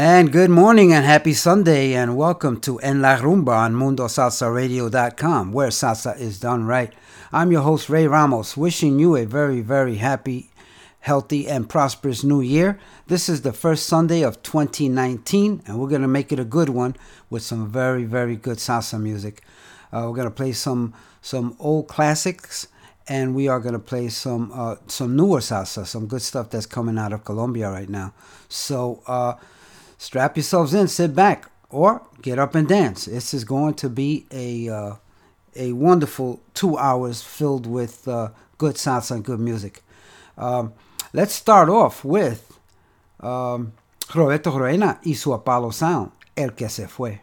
And good morning and happy Sunday and welcome to En La Rumba on MundoSalsaRadio.com where salsa is done right. I'm your host Ray Ramos wishing you a very very happy, healthy and prosperous new year. This is the first Sunday of 2019 and we're going to make it a good one with some very very good salsa music. Uh, we're going to play some some old classics and we are going to play some uh, some newer salsa, some good stuff that's coming out of Colombia right now. So uh, strap yourselves in, sit back, or get up and dance. This is going to be a uh, a wonderful two hours filled with uh, good sounds and good music. Um, let's start off with um, Roberto Roena y su Apollo Sound, El que se fue.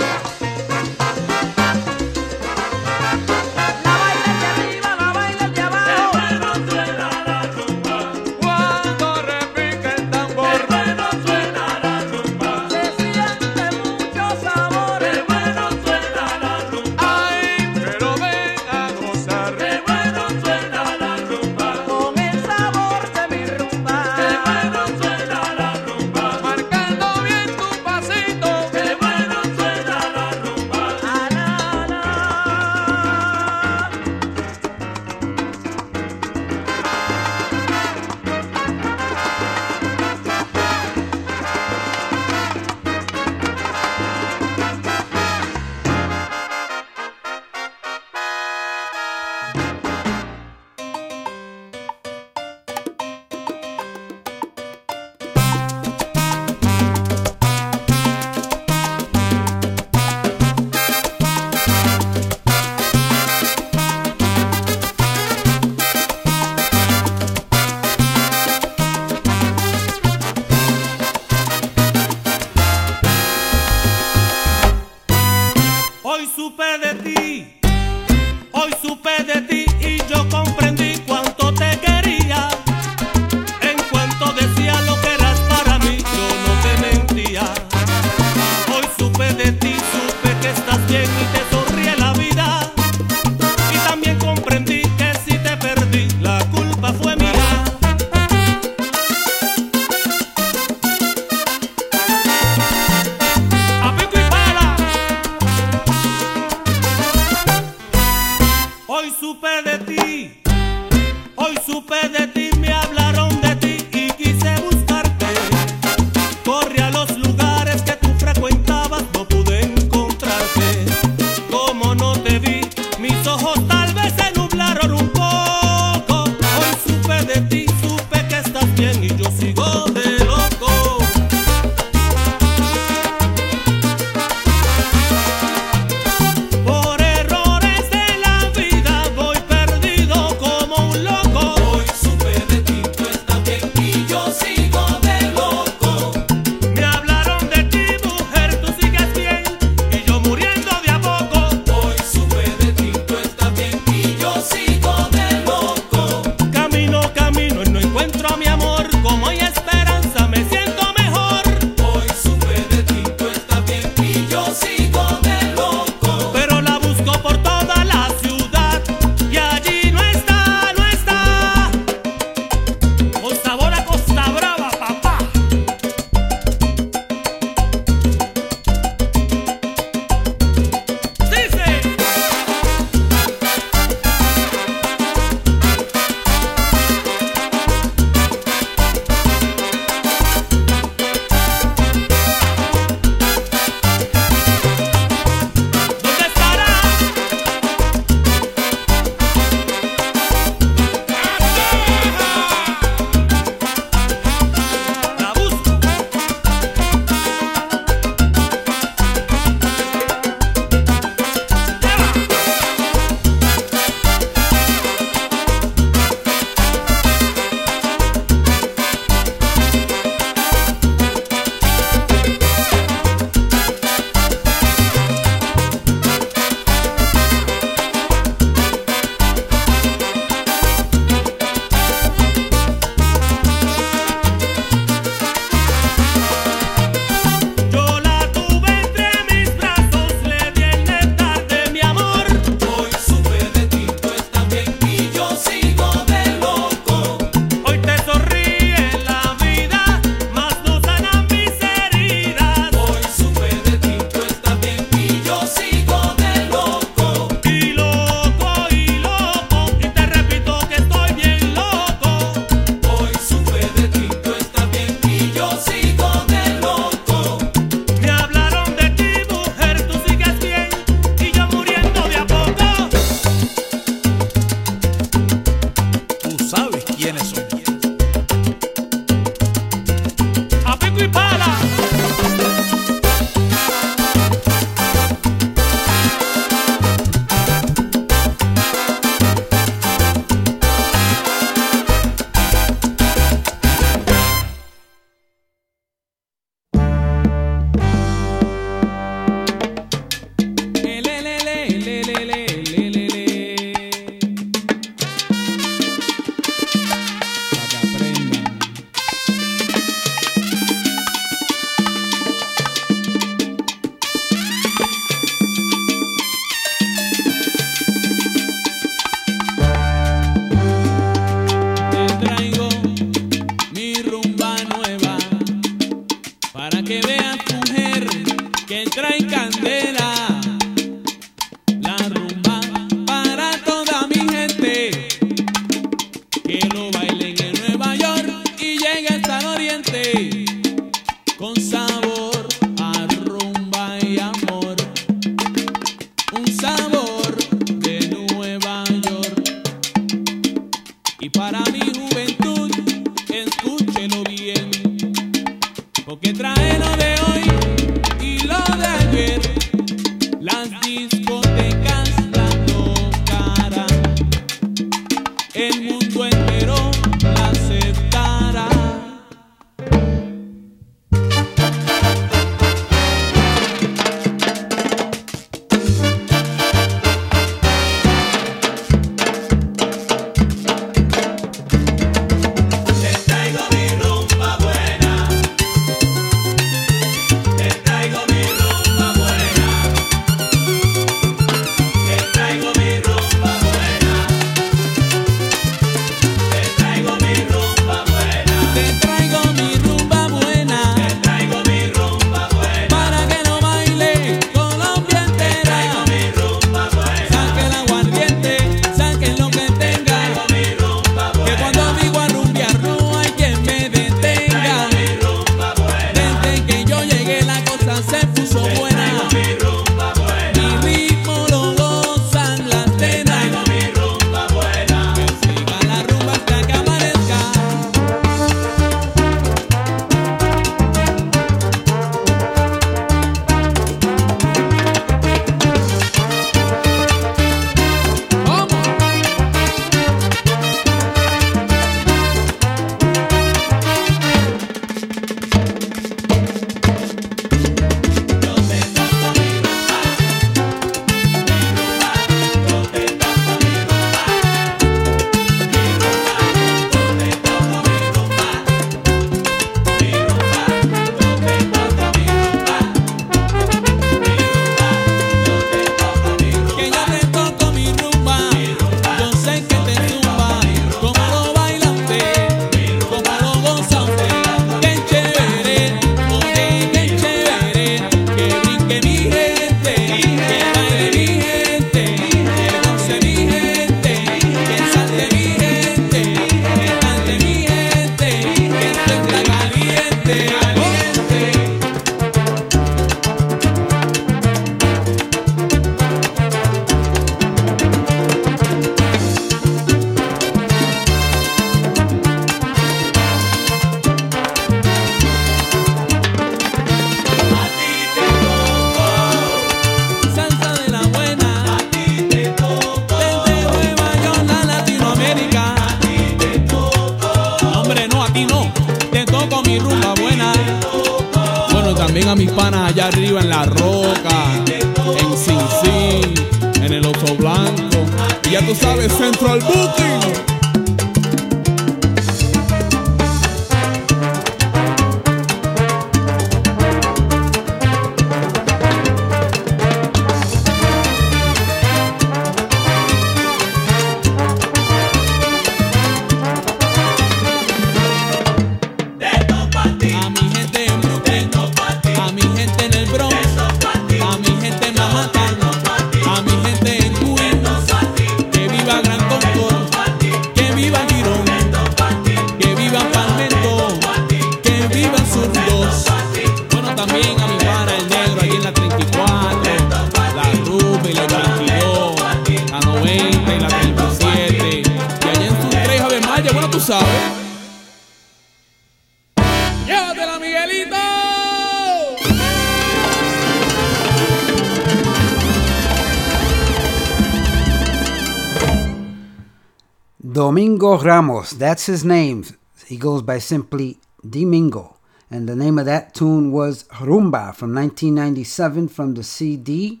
That's his name. He goes by simply Domingo. And the name of that tune was Rumba from 1997 from the CD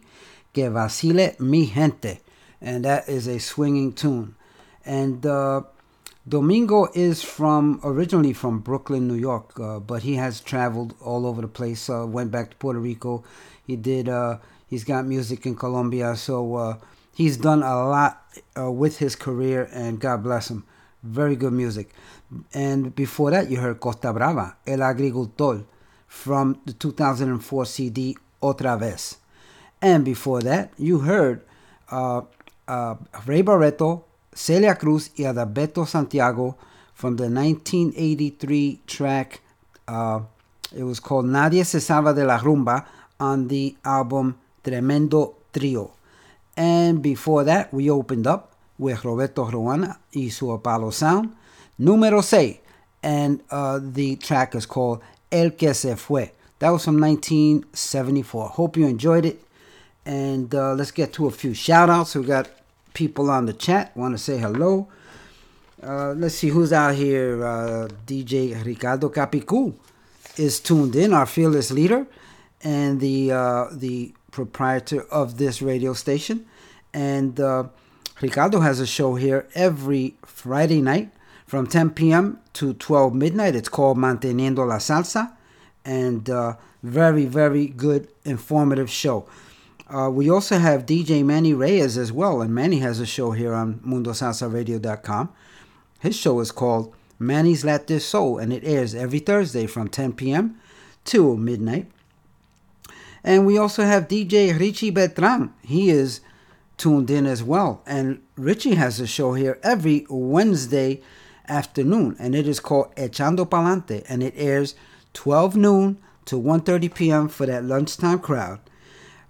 Que Vacile Mi Gente. And that is a swinging tune. And uh, Domingo is from originally from Brooklyn, New York, uh, but he has traveled all over the place. Uh, went back to Puerto Rico. He did. Uh, he's got music in Colombia, so uh, he's done a lot uh, with his career, and God bless him. Very good music. And before that, you heard Costa Brava, El Agricultor, from the 2004 CD Otra Vez. And before that, you heard uh, uh, Ray Barretto, Celia Cruz, y Adalberto Santiago from the 1983 track. Uh, it was called Nadie se salva de la rumba on the album Tremendo Trio. And before that, we opened up with Roberto Roena y su Apollo Sound, Número 6. And uh, the track is called El Que Se Fue. That was from 1974. Hope you enjoyed it. And uh, let's get to a few shout outs. We got people on the chat. Want to say hello. Uh, let's see who's out here. Uh, DJ Ricardo Capicu is tuned in, our fearless leader and the uh, the proprietor of this radio station. And uh, Ricardo has a show here every Friday night from 10 p.m. to 12 midnight. It's called Manteniendo la Salsa, and uh, very very good informative show. Uh, we also have DJ Manny Reyes as well, and Manny has a show here on MundoSalsaRadio.com. His show is called Manny's Latin Soul, and it airs every Thursday from 10 p.m. to midnight. And we also have DJ Richie Beltran. He is tuned in as well. And Richie has a show here every Wednesday afternoon, and it is called Echando Palante, and it airs 12 noon to 1.30 p.m. for that lunchtime crowd.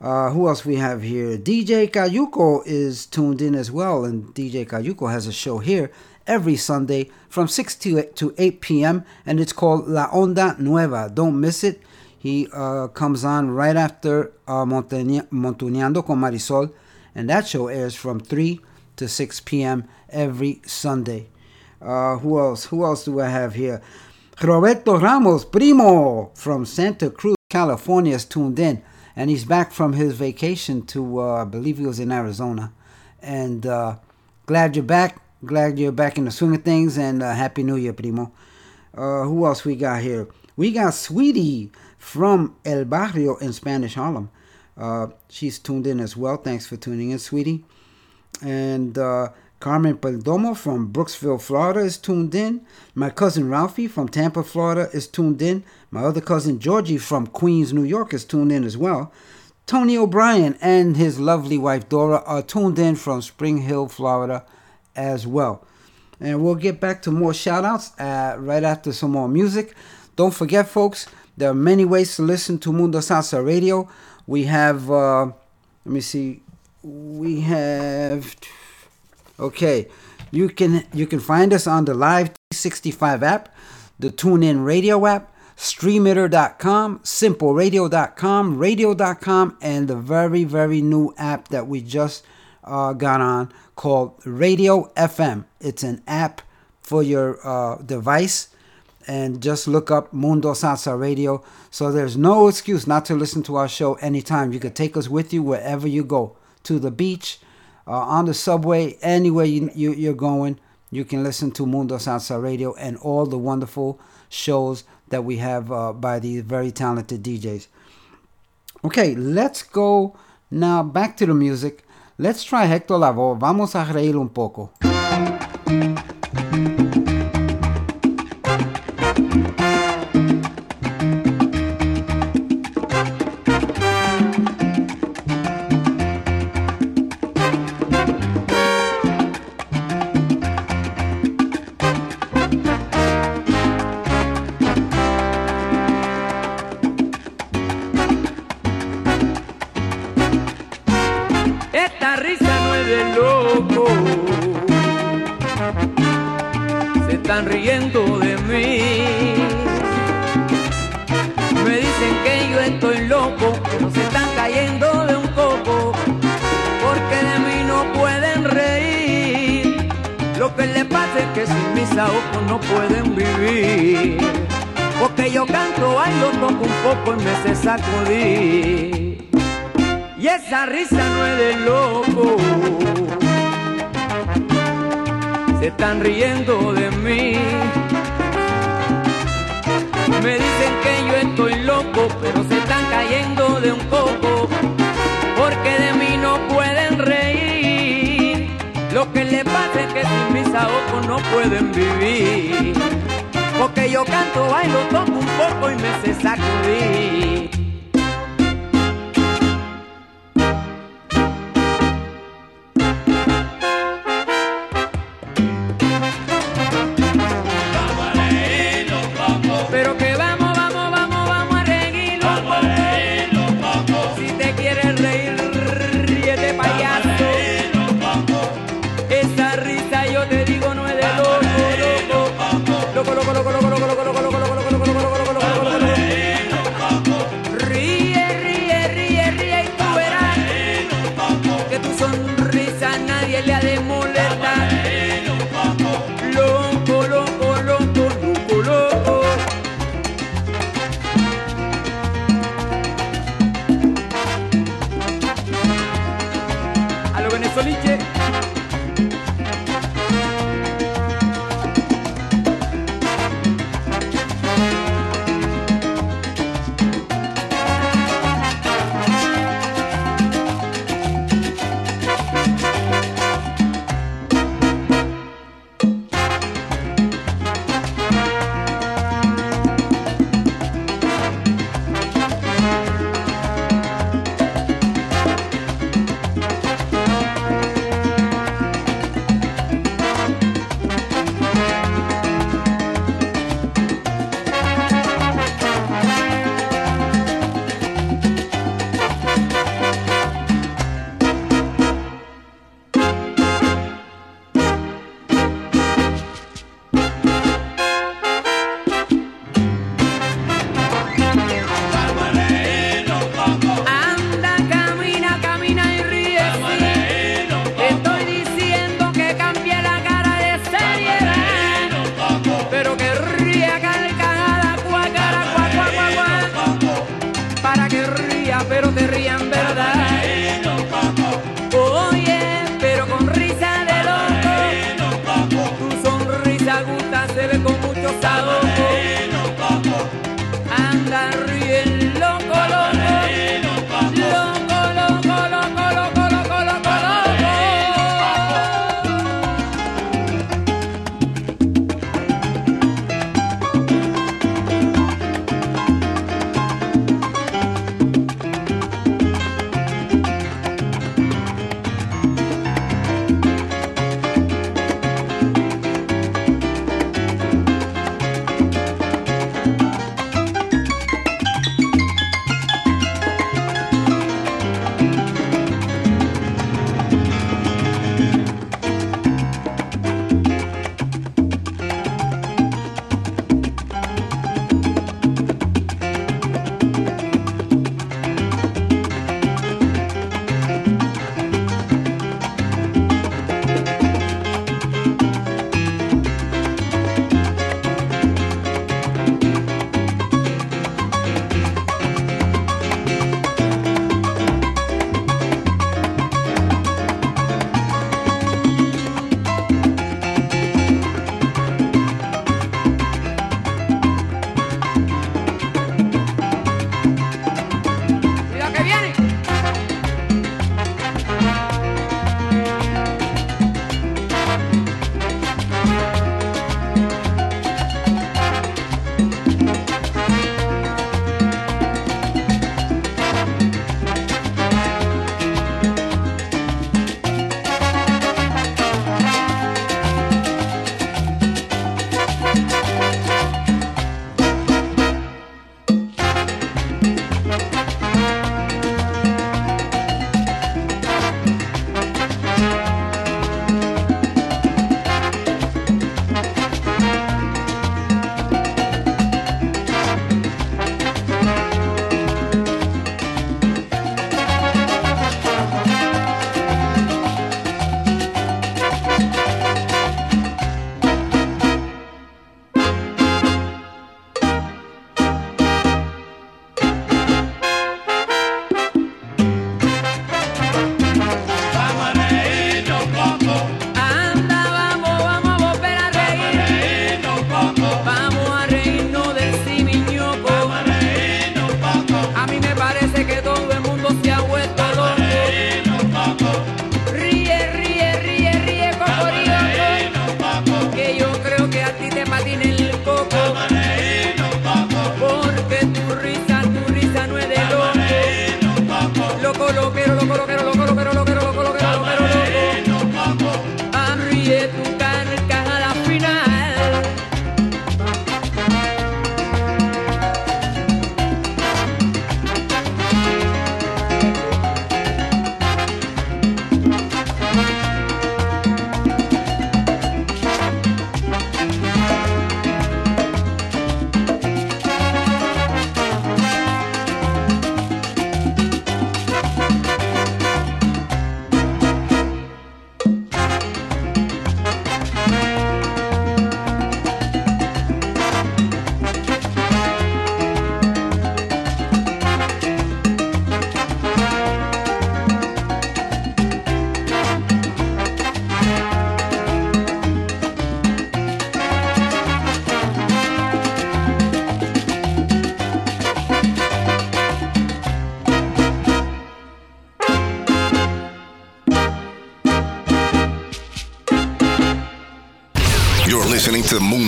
Uh, who else we have here? DJ Cayuco is tuned in as well, and DJ Cayuco has a show here every Sunday from 6 to 8, to 8 p.m. and it's called La Onda Nueva. Don't miss it. He uh, comes on right after uh, con Marisol, and that show airs from 3 to 6 p.m. every Sunday. Uh, who else? Who else do I have here? Roberto Ramos, primo from Santa Cruz, California, is tuned in, and he's back from his vacation to, uh, I believe he was in Arizona. And uh, glad you're back. Glad you're back in the swing of things, and uh, Happy New Year, primo. Uh, who else we got here? We got Sweetie from El Barrio in Spanish Harlem. Uh, she's tuned in as well. Thanks for tuning in, Sweetie. And uh, Carmen Perdomo from Brooksville, Florida is tuned in. My cousin Ralphie from Tampa, Florida is tuned in. My other cousin Georgie from Queens, New York is tuned in as well. Tony O'Brien and his lovely wife Dora are tuned in from Spring Hill, Florida as well. And we'll get back to more shout outs uh, right after some more music. Don't forget, folks, there are many ways to listen to Mundo Salsa Radio. We have, uh, let me see, we have, okay, you can you can find us on the Live 365 app, the TuneIn Radio app, StreamItter.com, SimpleRadio.com, Radio.com, and the very very new app that we just uh, got on called Radio FM. It's an app for your uh, device, and just look up Mundo Salsa Radio. So there's no excuse not to listen to our show anytime. You could take us with you wherever you go to the beach, uh, on the subway, anywhere you, you, you're going. You can listen to Mundo Salsa Radio and all the wonderful shows that we have uh, by these very talented DJs. Okay, let's go now back to the music. Let's try Hector Lavoe. Vamos a reír un poco. Pueden vivir. Porque yo canto, bailo, toco un poco y me sé sacudir. Y esa risa no es de loco. Se están riendo de mí. Me dicen que yo estoy loco, pero se están cayendo de un coco. Porque de mí no pueden reír. Que les pasa es que sin mis ojos no pueden vivir. Porque yo canto, bailo, toco un poco y me sé sacudir.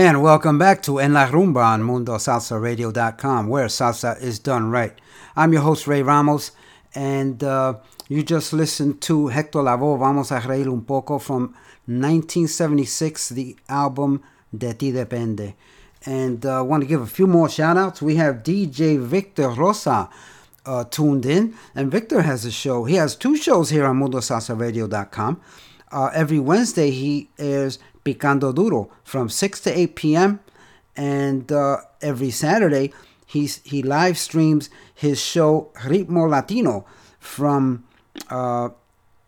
And welcome back to En La Rumba on MundoSalsaRadio.com, where salsa is done right. I'm your host, Ray Ramos, and uh, you just listened to Hector Lavoe, Vamos a Reír un Poco from 1976, the album De Ti Depende. And I uh, want to give a few more shout outs. We have DJ Victor Rosa uh, tuned in, and Victor has a show. He has two shows here on MundoSalsaRadio.com. Uh, every Wednesday, he airs Picando Duro from 6 to 8 p.m. And uh, every Saturday, he's, he live streams his show Ritmo Latino from uh,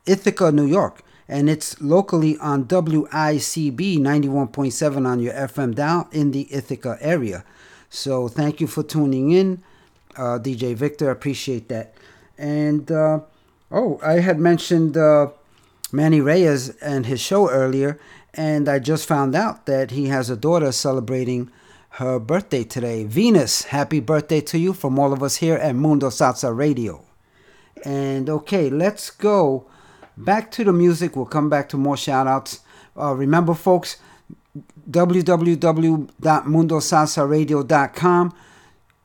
Ithaca, New York. And it's locally on WICB 91.7 on your FM dial in the Ithaca area. So thank you for tuning in, uh, DJ Victor. Appreciate that. And uh, oh, I had mentioned uh, Manny Reyes and his show earlier, and I just found out that he has a daughter celebrating her birthday today. Venus, happy birthday to you from all of us here at Mundo Salsa Radio. And okay, let's go back to the music. We'll come back to more shout outs. Uh, remember, folks, www.mundosalsaradio.com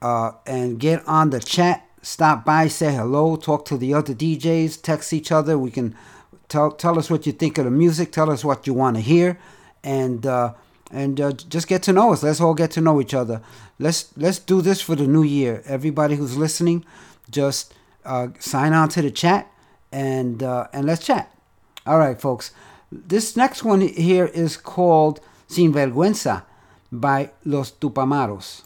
uh, and get on the chat. Stop by, say hello, talk to the other DJs, text each other. We can tell tell us what you think of the music. Tell us what you want to hear, and uh, and uh, just get to know us. Let's all get to know each other. Let's let's do this for the new year. Everybody who's listening, just uh, sign on to the chat and uh, and let's chat. All right, folks. This next one here is called Sin Vergüenza by Los Tupamaros.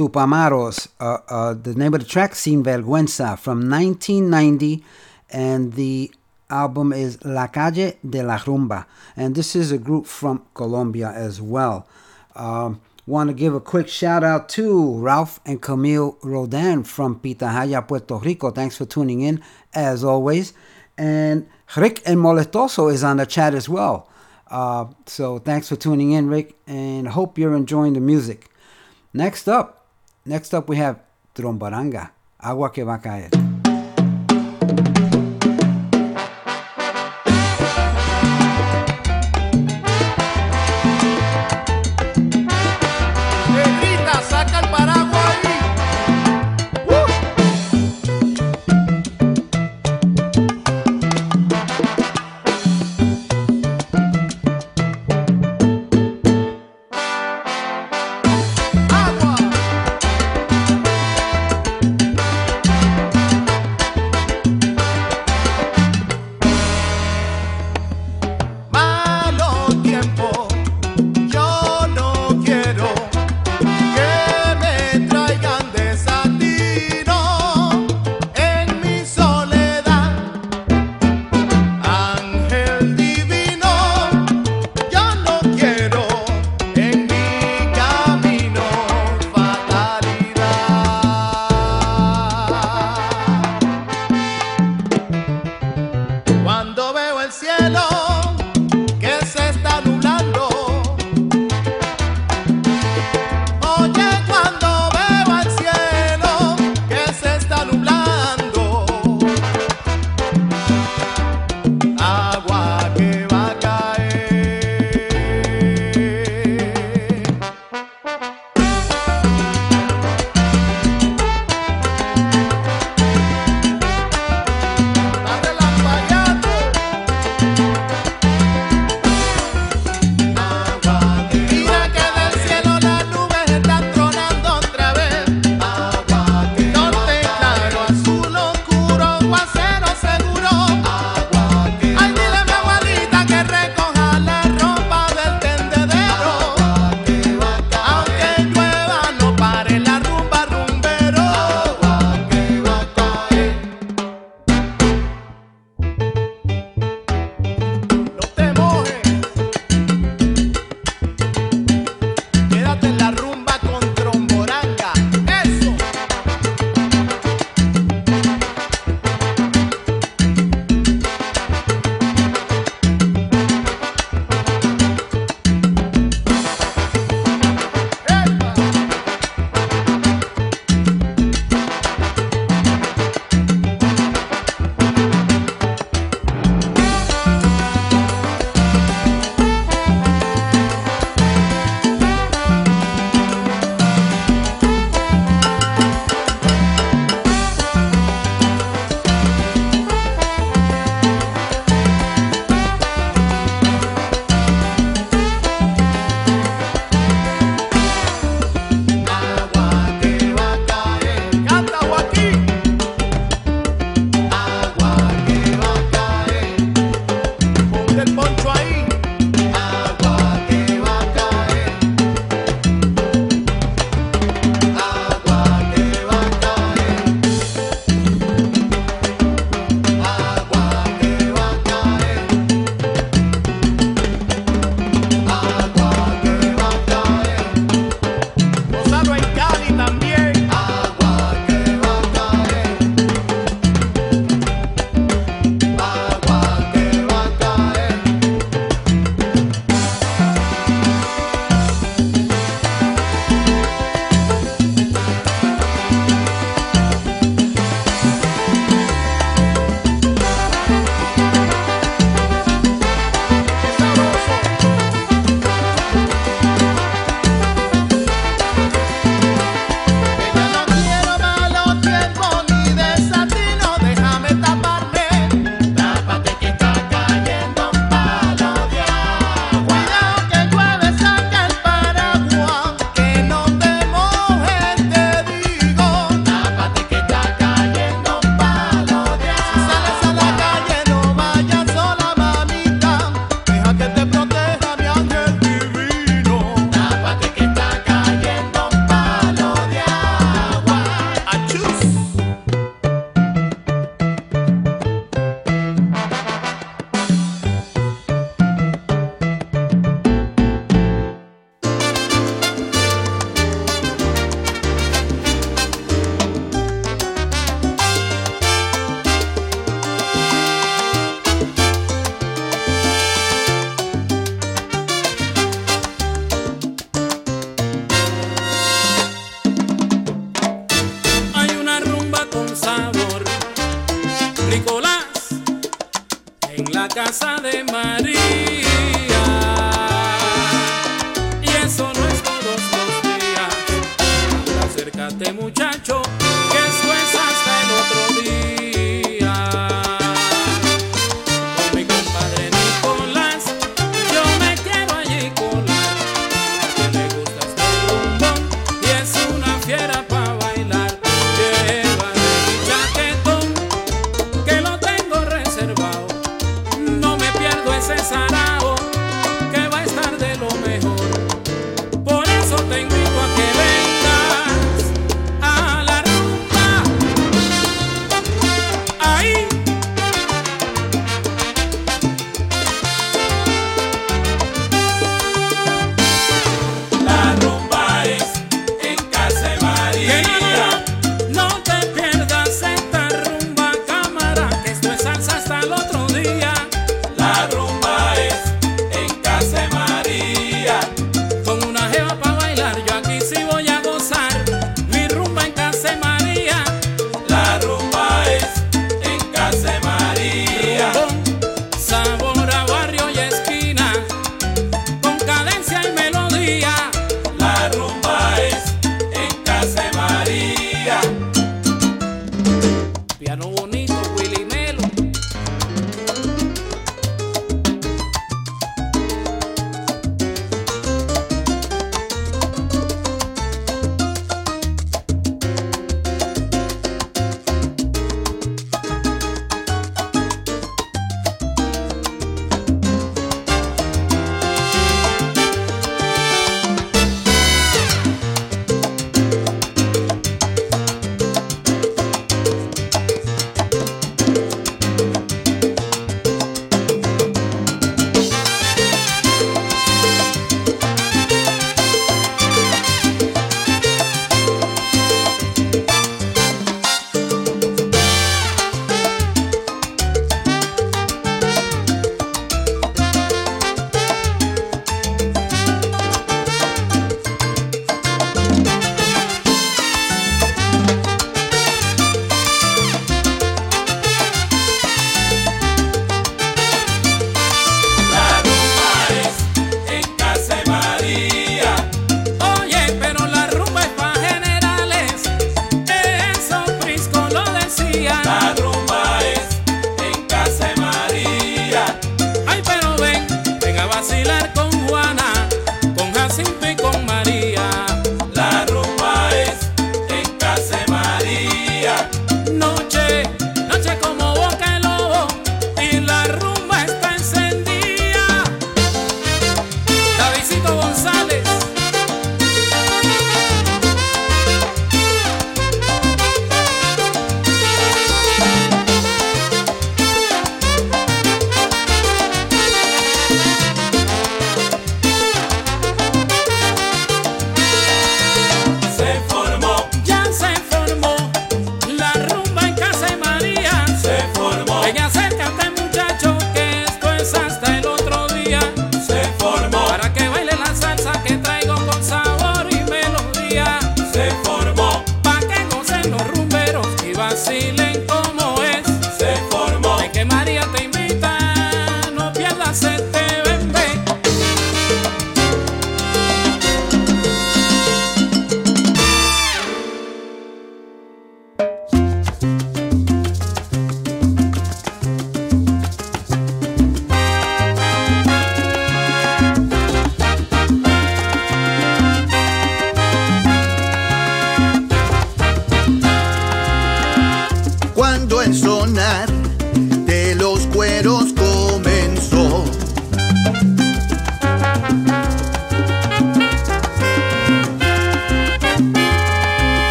Tupamaros. Uh, uh, the name of the track, Sin Vergüenza, from 1990, and the album is La Calle de la Rumba. And this is a group from Colombia as well. Um, Want to give a quick shout out to Ralph and Camille Rodan from Pitahaya, Puerto Rico. Thanks for tuning in, as always. And Rick and Moletoso is on the chat as well. Uh, so thanks for tuning in, Rick, and hope you're enjoying the music. Next up, next up we have Trombaranga, Agua que va a caer.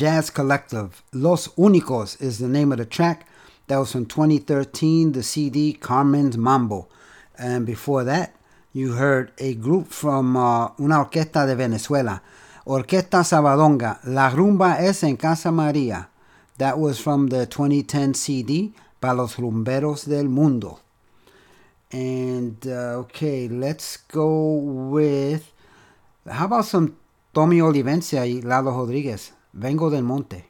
Jazz Collective. Los Únicos is the name of the track. That was from 2013, the CD Carmen's Mambo. And before that, you heard a group from uh, una orquesta de Venezuela, Orquesta Sabadonga, La Rumba es en Casa María. That was from the 2010 CD, Para los Rumberos del Mundo. And uh, okay, let's go with. How about some Tommy Olivencia y Lalo Rodríguez? Vengo del Monte.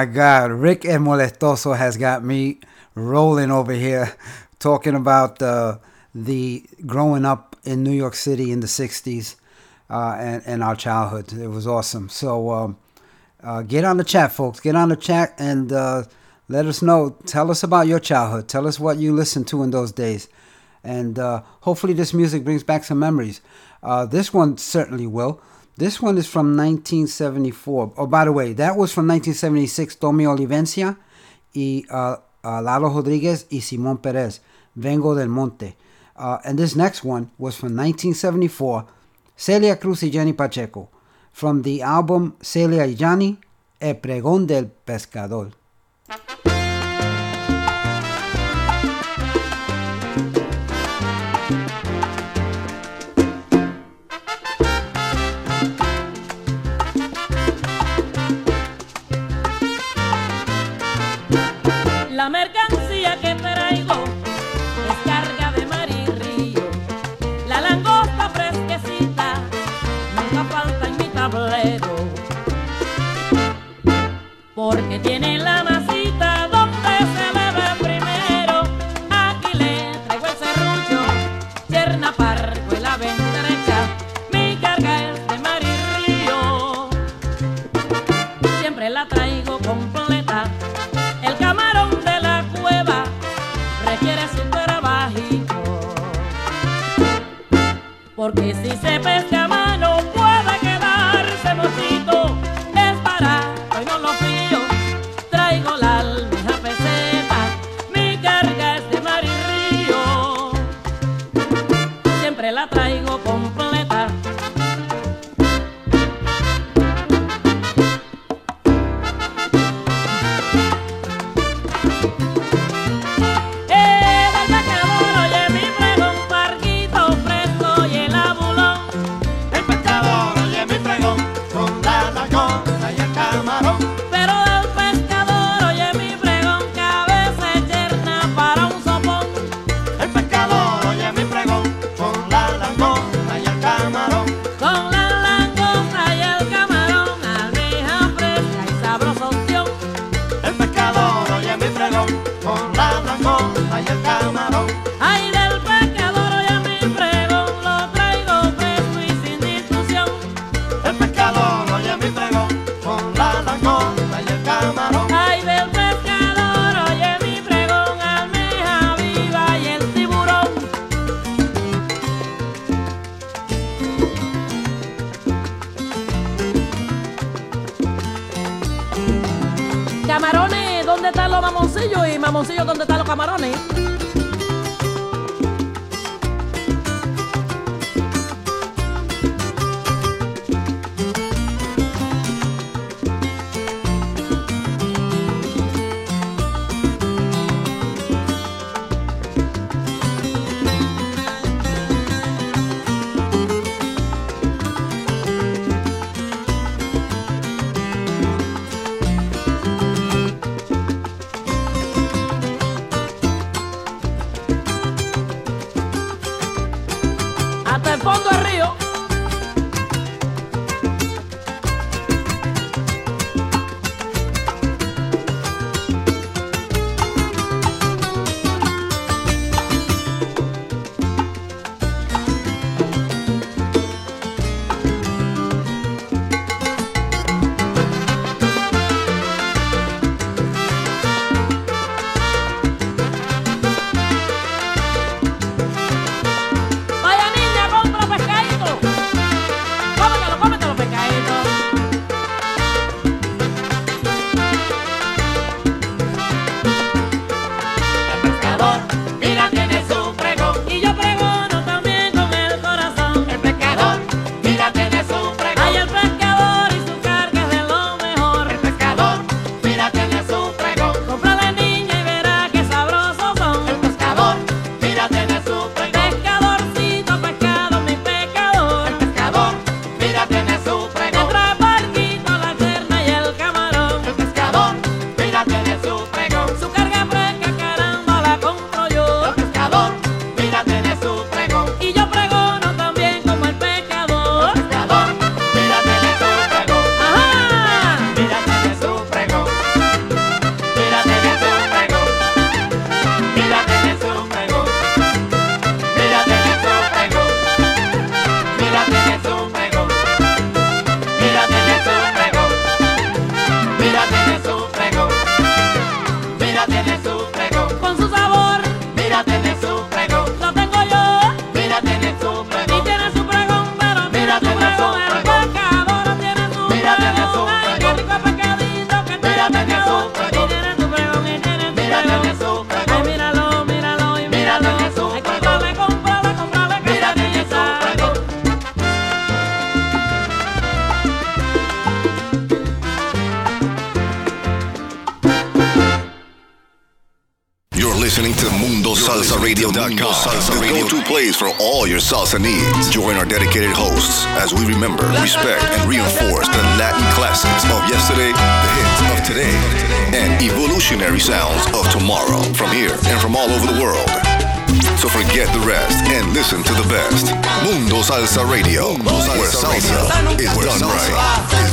My God, Rick El Molestoso has got me rolling over here, talking about uh, the growing up in New York City in the '60s uh, and and our childhood. It was awesome. So um, uh, get on the chat, folks. Get on the chat and uh, let us know. Tell us about your childhood. Tell us what you listened to in those days, and uh, hopefully this music brings back some memories. Uh, this one certainly will. This one is from 1974. Oh, by the way, that was from 1976. Tommy Olivencia y uh, uh, Lalo Rodriguez y Simón Perez. Vengo del Monte. Uh, and this next one was from 1974. Celia Cruz y Johnny Pacheco. From the album Celia y Johnny, El Pregón del Pescador. Tiene Salsa Radio, salsa right. Is done right.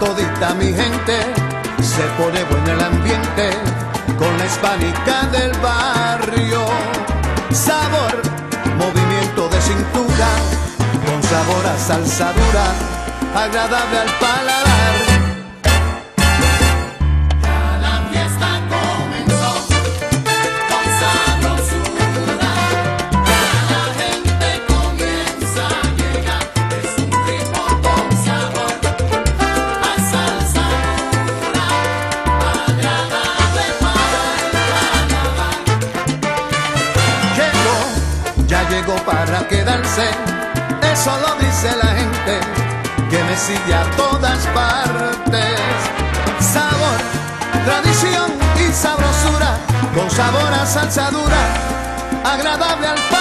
todita mi gente se pone bueno el ambiente con la hispánica del barrio. Sabor, movimiento de cintura, con sabor a salsa dura, agradable al paladar. quedarse. Eso lo dice la gente que me sigue a todas partes. Sabor, tradición y sabrosura, con sabor a salsa dura, agradable al pan.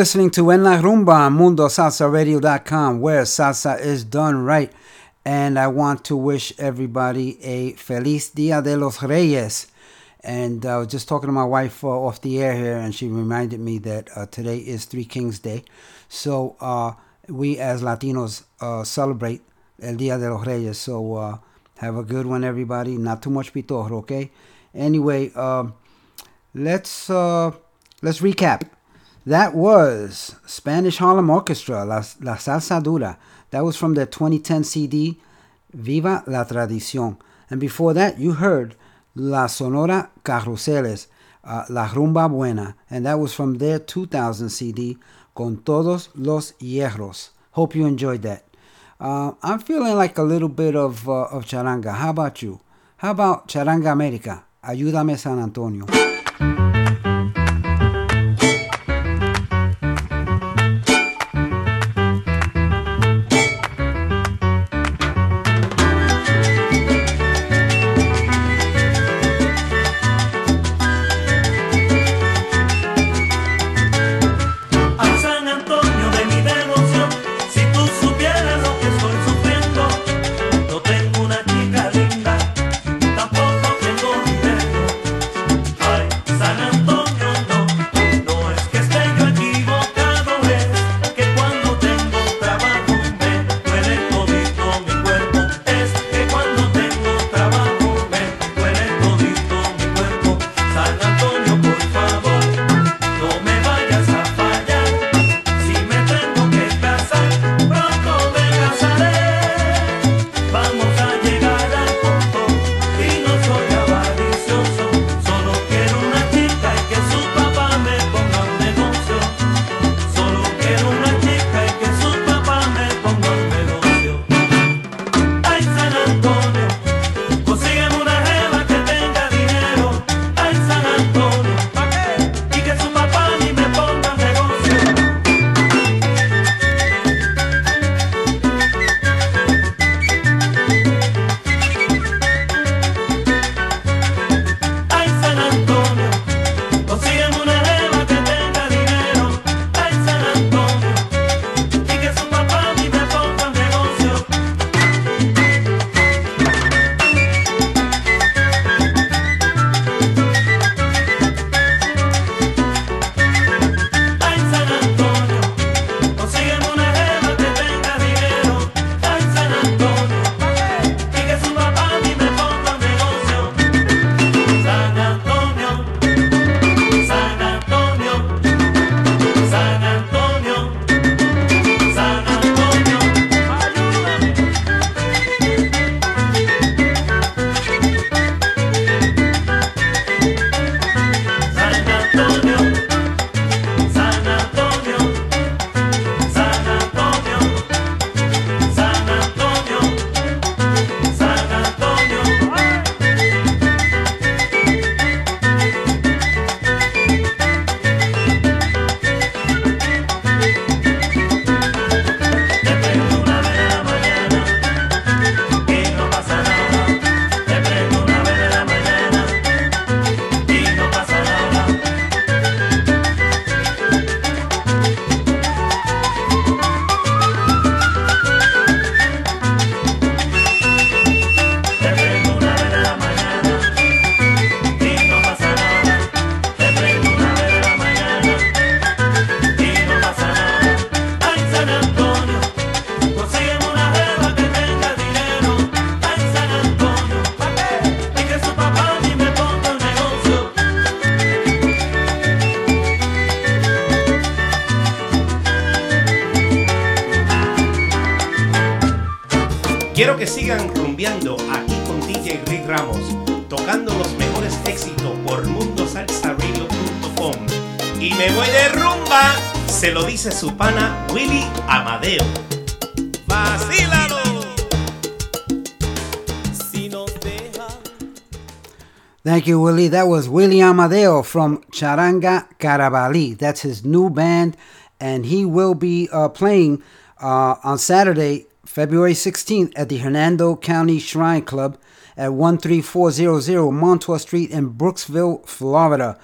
Listening to En La Rumba on MundoSalsaRadio.com, where salsa is done right. And I want to wish everybody a Feliz Dia de los Reyes. And I was just talking to my wife uh, off the air here, and she reminded me that uh, today is Three Kings Day. So uh, we as Latinos uh, celebrate El Dia de los Reyes. So uh, have a good one, everybody. Not too much pitorro, okay? Anyway, um, let's uh, let's recap. That was Spanish Harlem Orchestra, La, La Salsa Dura. That was from their 2010 CD, Viva la Tradición. And before that, you heard La Sonora Carruseles, uh, La Rumba Buena. And that was from their 2000 CD, Con Todos los Hierros. Hope you enjoyed that. Uh, I'm feeling like a little bit of, uh, of charanga. How about you? How about Charanga América? Ayúdame San Antonio. Dice su pana Willy Amadeo. ¡Vacílalo! Thank you, Willie. That was Willie Amadeo from Charanga Carabali. That's his new band, and he will be uh, playing uh, on Saturday, February 16th, at the Hernando County Shrine Club at 13400 Montour Street in Brooksville, Florida.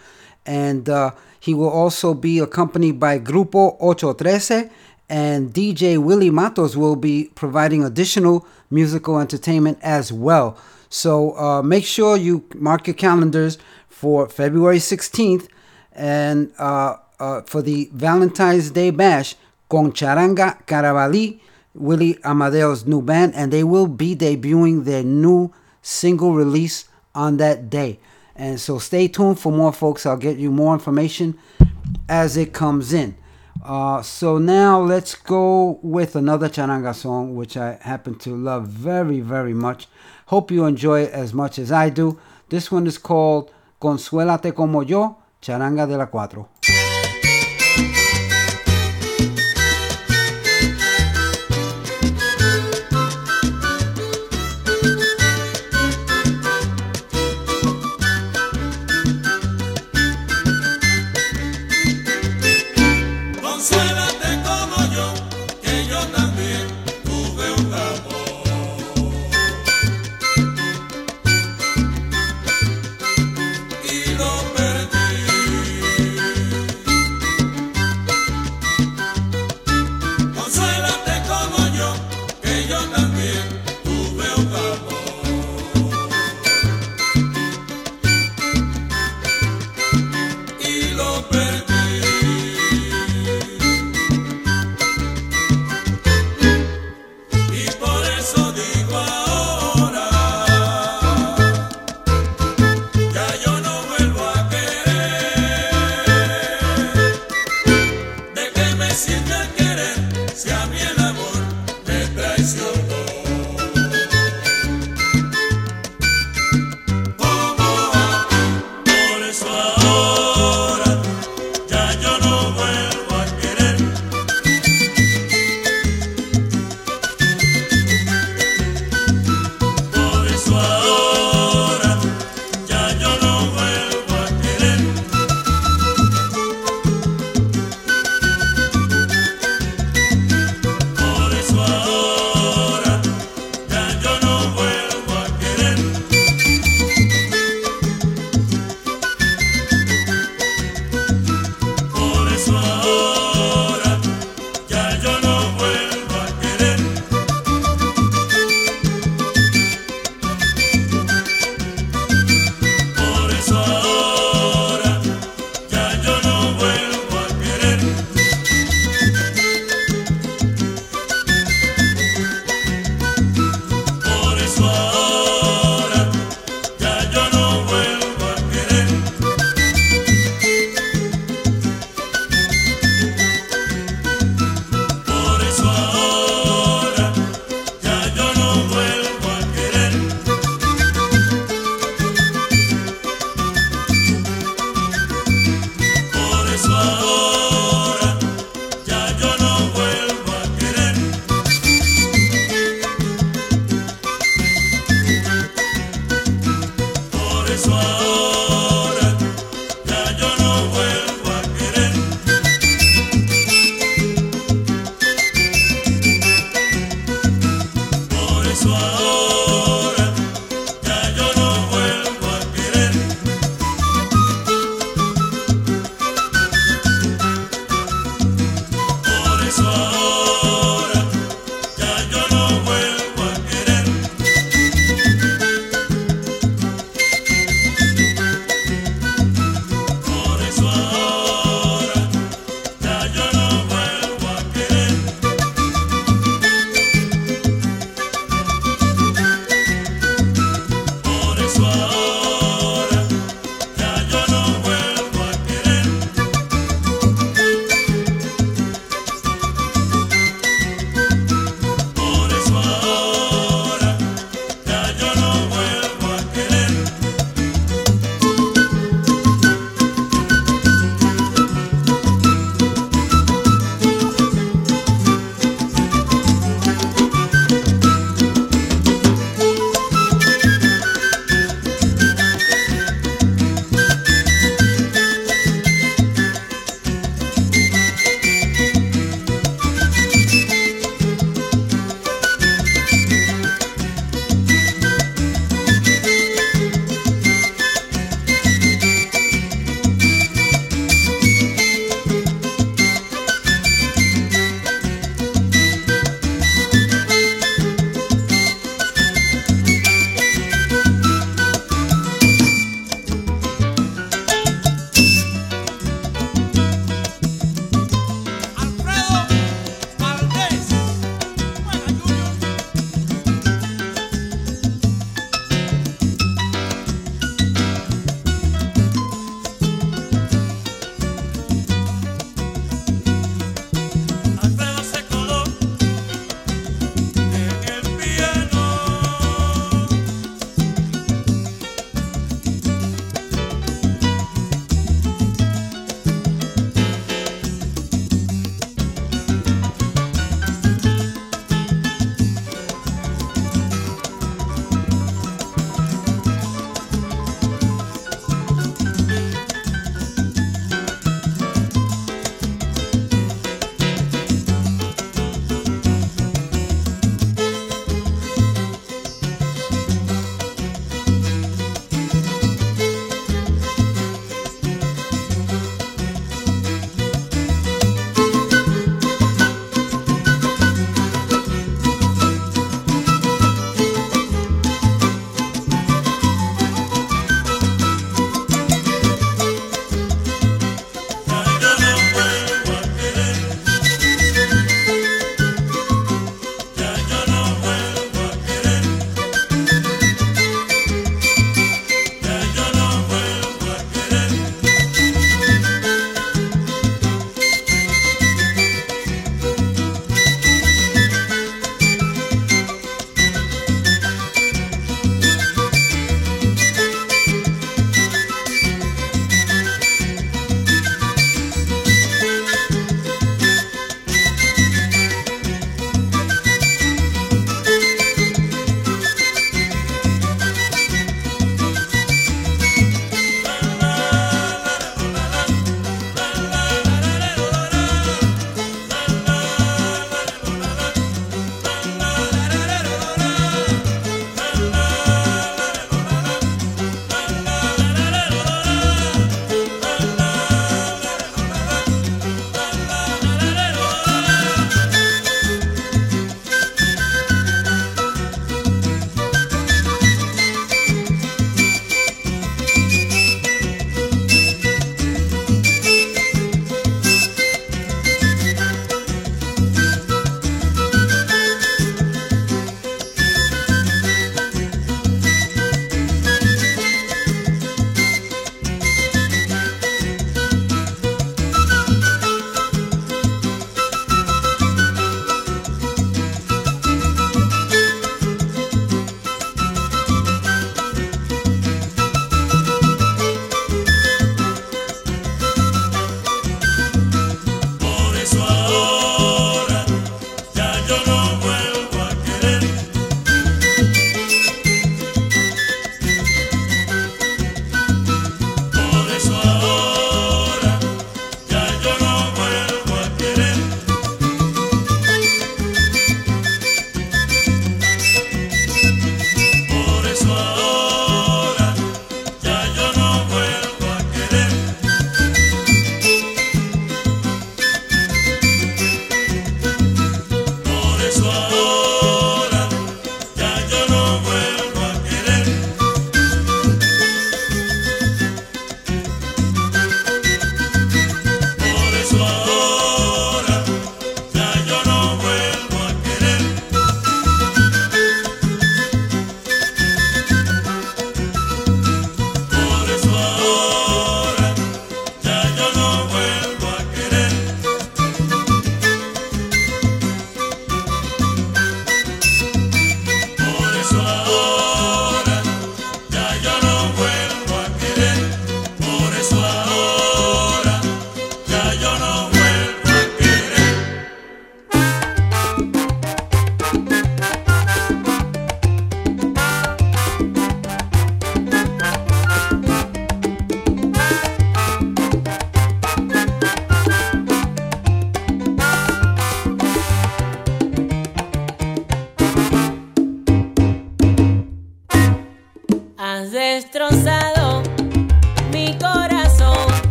And uh, he will also be accompanied by Grupo Ocho Trece, and DJ Willie Matos will be providing additional musical entertainment as well. So uh, make sure you mark your calendars for February 16th and uh, uh, for the Valentine's Day Bash con Charanga Carabalí, Willie Amadeo's new band, and they will be debuting their new single release on that day. And so stay tuned for more, folks. I'll get you more information as it comes in. Uh, so now let's go with another charanga song, which I happen to love very, very much. Hope you enjoy it as much as I do. This one is called Consuélate como yo, charanga de la cuatro.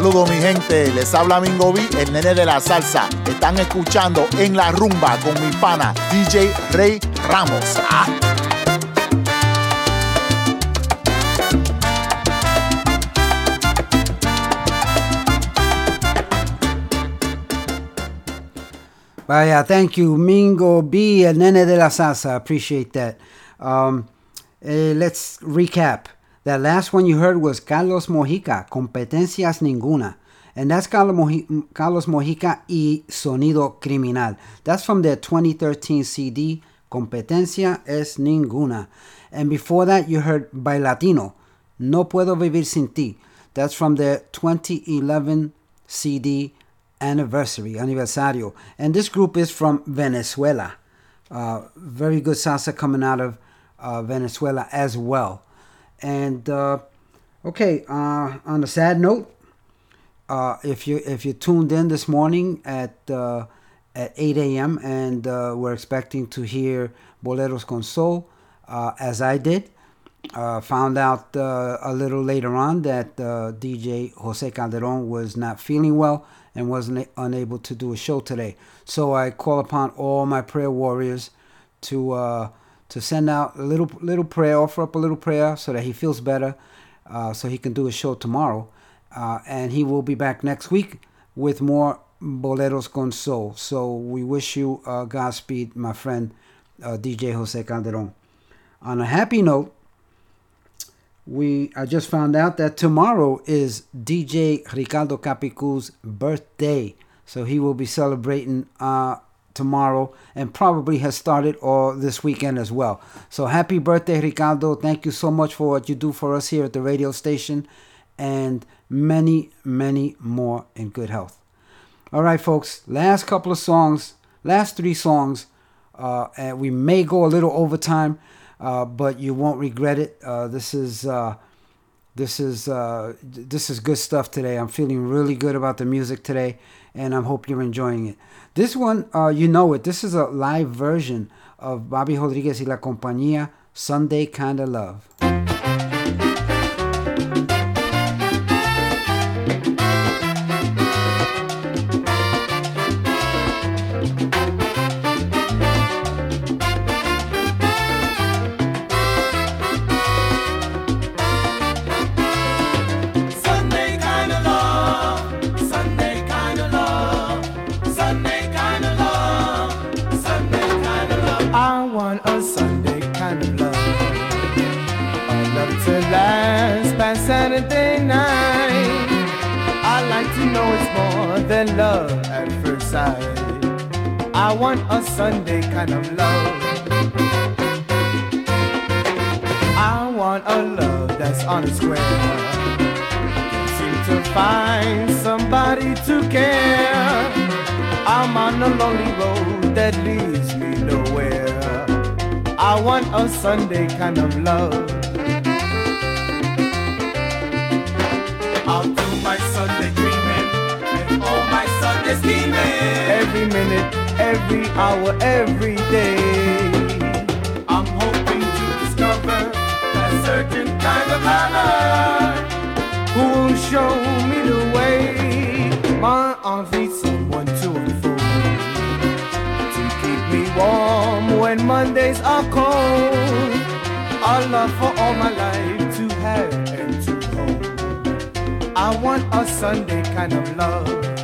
Saludos mi gente, les habla Mingo B, el nene de la salsa. Están escuchando en la rumba con mi pana DJ Rey Ramos. ¡Ah! Vaya, thank you, Mingo B, el nene de la salsa. Appreciate that. Um, eh, let's recap. That last one you heard was Carlos Mojica, Competencias Ninguna. And that's Carlos, Mojica, Carlos Mojica y Sonido Criminal. That's from their 2013 CD, Competencia es Ninguna. And before that, you heard Bailatino, No Puedo Vivir Sin Ti. That's from their 2011 CD, Anniversary, Aniversario. And this group is from Venezuela. Uh, very good salsa coming out of uh, Venezuela as well. And uh, okay, uh, on a sad note, uh, if you if you tuned in this morning at at 8 a.m. and we're expecting to hear Boleros con Sol, uh, as I did, uh, found out uh, a little later on that uh, DJ Jose Calderon was not feeling well and wasn't unable to do a show today. So I call upon all my prayer warriors to uh, to send out a little little prayer, offer up a little prayer so that he feels better, uh, so he can do a show tomorrow, uh, and he will be back next week with more boleros con soul. So we wish you uh, Godspeed, my friend uh, DJ Jose Calderon. On a happy note, we I just found out that tomorrow is DJ Ricardo Capicu's birthday, so he will be celebrating uh, tomorrow and probably has started or this weekend as well. So happy birthday, Ricardo! Thank you so much for what you do for us here at the radio station, and many, many more in good health. All right, folks. Last couple of songs, last three songs, uh, and we may go a little overtime, uh, but you won't regret it. Uh, this is uh, this is uh, this is good stuff today. I'm feeling really good about the music today, and I hope you're enjoying it. This one, uh, you know it. This is a live version of Bobby Rodriguez y la Compañía, Sunday Kinda Love. I want a Sunday kind of love. I want a love that's on the square. Seem to find somebody to care. I'm on a lonely road that leads me nowhere. I want a Sunday kind of love. I'll do my Sunday dreaming and all my Sunday scheming. Every minute, every hour, every day. I'm hoping to discover that certain kind of lover Who will show me the way? My arms need someone to unfold. To keep me warm when Mondays are cold. A love for all my life to have and to hold. I want a Sunday kind of love.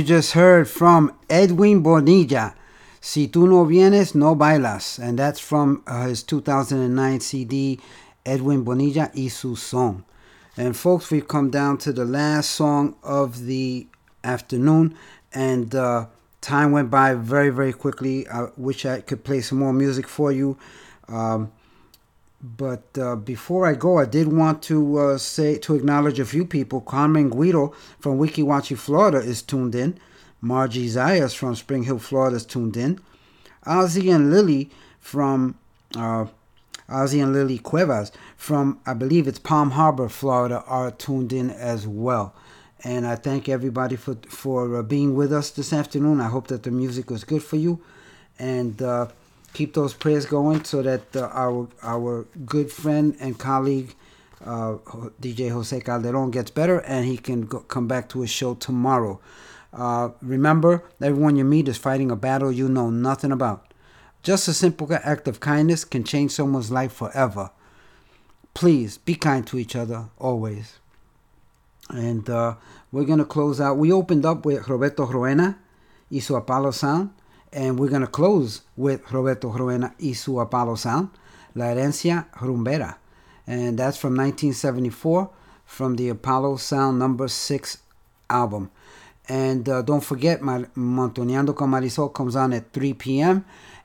You just heard from Edwin Bonilla. Si tú no vienes, no bailas. And that's from uh, his 2009 CD, Edwin Bonilla y su song. And folks, we've come down to the last song of the afternoon. And uh, time went by very, very quickly. I wish I could play some more music for you. Um, but uh, before I go, I did want to uh, say to acknowledge a few people. Carmen Guido from Weeki Wachee, Florida, is tuned in. Margie Zayas from Spring Hill, Florida, is tuned in. Ozzy and Lily from uh, Ozzy and Lily Cuevas from I believe it's Palm Harbor, Florida, are tuned in as well. And I thank everybody for for uh, being with us this afternoon. I hope that the music was good for you, and uh, keep those prayers going so that uh, our our good friend and colleague uh, DJ Jose Calderon gets better and he can go, come back to his show tomorrow. Uh, remember, everyone you meet is fighting a battle you know nothing about. Just a simple act of kindness can change someone's life forever. Please be kind to each other always. And uh, we're going to close out. We opened up with Roberto Roena su Apollo Sound. And we're going to close with Roberto Roena y su Apollo Sound, La Herencia Rumbera. And that's from 1974 from the Apollo Sound number 6 album. And uh, don't forget, my Montuneando con Marisol comes on at 3 p.m.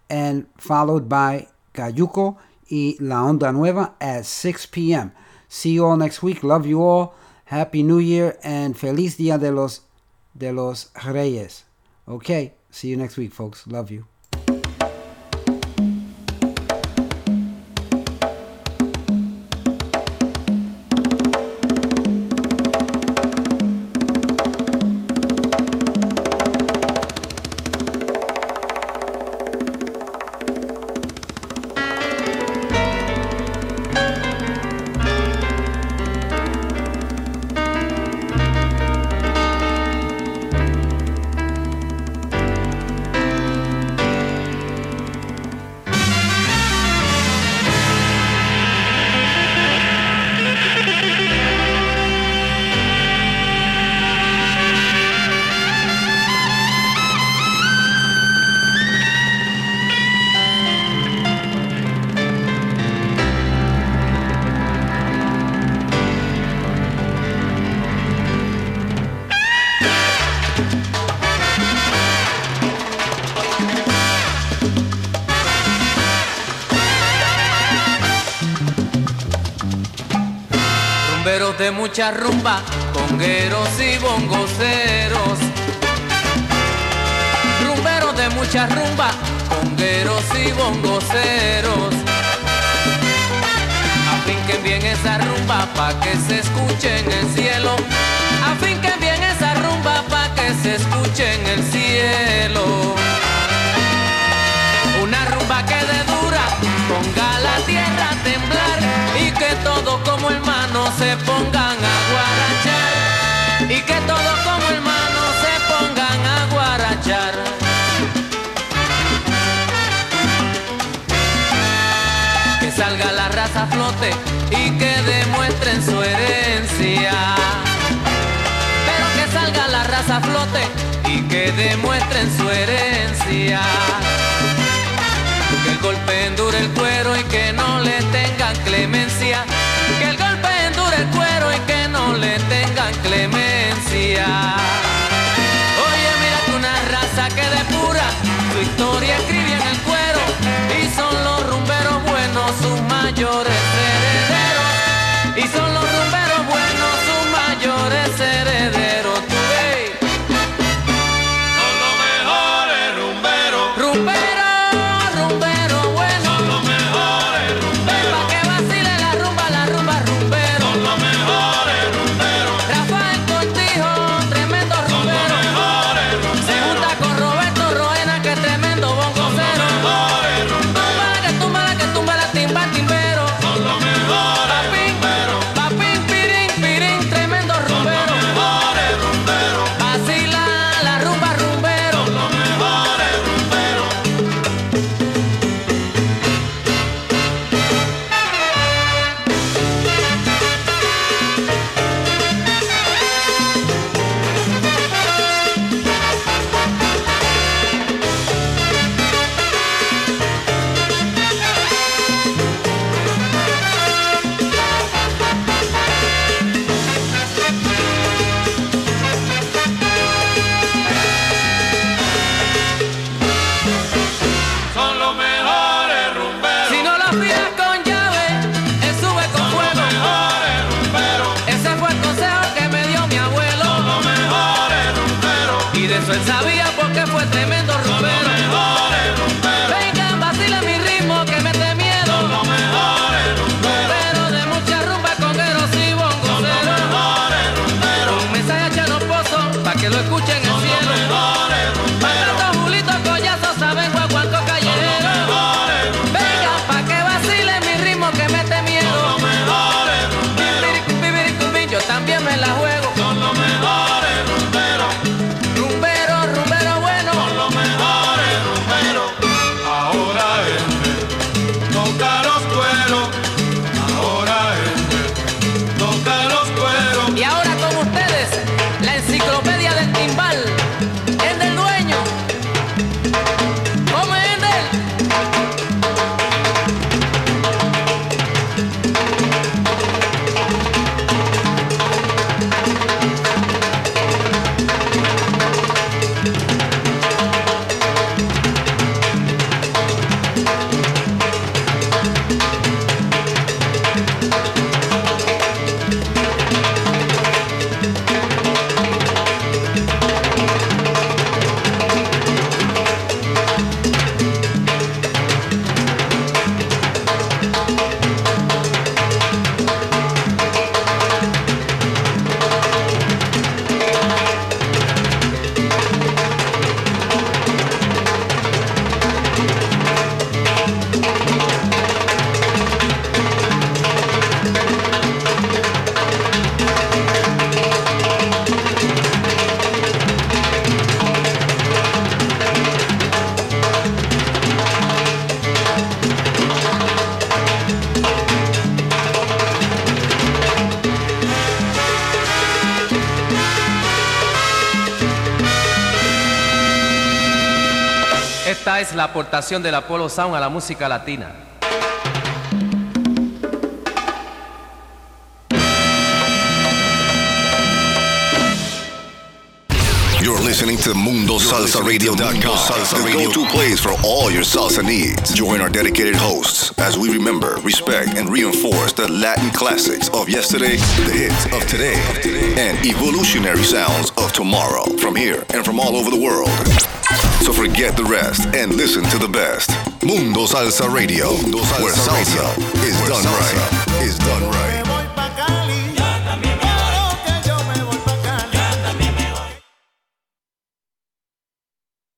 and followed by Cayuco y La Onda Nueva at 6 p.m. See you all next week. Love you all. Happy New Year and Feliz Dia de los, de los Reyes. Okay, see you next week, folks. Love you. Mucha rumba, congueros y bongoceros. Rumberos de mucha rumba, congueros y bongoceros. Afinquen bien esa rumba pa' que se escuche en el cielo. Afinquen bien esa rumba pa' que se escuche en el cielo. Una rumba que de dura ponga la tierra a temblar que todos como hermanos se pongan a guarachar y que todos como hermanos se pongan a guarachar. Que salga la raza flote y que demuestren su herencia. Pero que salga la raza flote y que demuestren su herencia. Que el golpe endure el cuero y que no le tengan clemencia. Que el golpe endure el cuero y que no le tengan clemencia. Oye, mira que una raza que depura su historia escribe en el cuero y son los rumberos buenos sus mayores herederos. Y son los rumberos buenos sus mayores herederos. Es la aportación del Apollo Sound a la música latina. You're listening to Mundo Salsa Radio.com, Salsa the go-to place for all your salsa needs. Join our dedicated hosts as we remember, respect, and reinforce the Latin classics of yesterday, the hits of today, and evolutionary sounds of tomorrow from here and from all over the world. So forget the rest and listen to the best. Mundo Salsa Radio, where salsa is done right. Is done right.